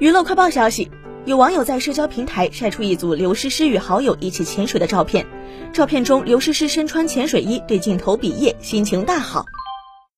娱乐快报消息有网友在社交平台晒出一组刘诗诗与好友一起潜水的照片照片中刘诗诗身穿潜水衣对镜头比耶心情大好。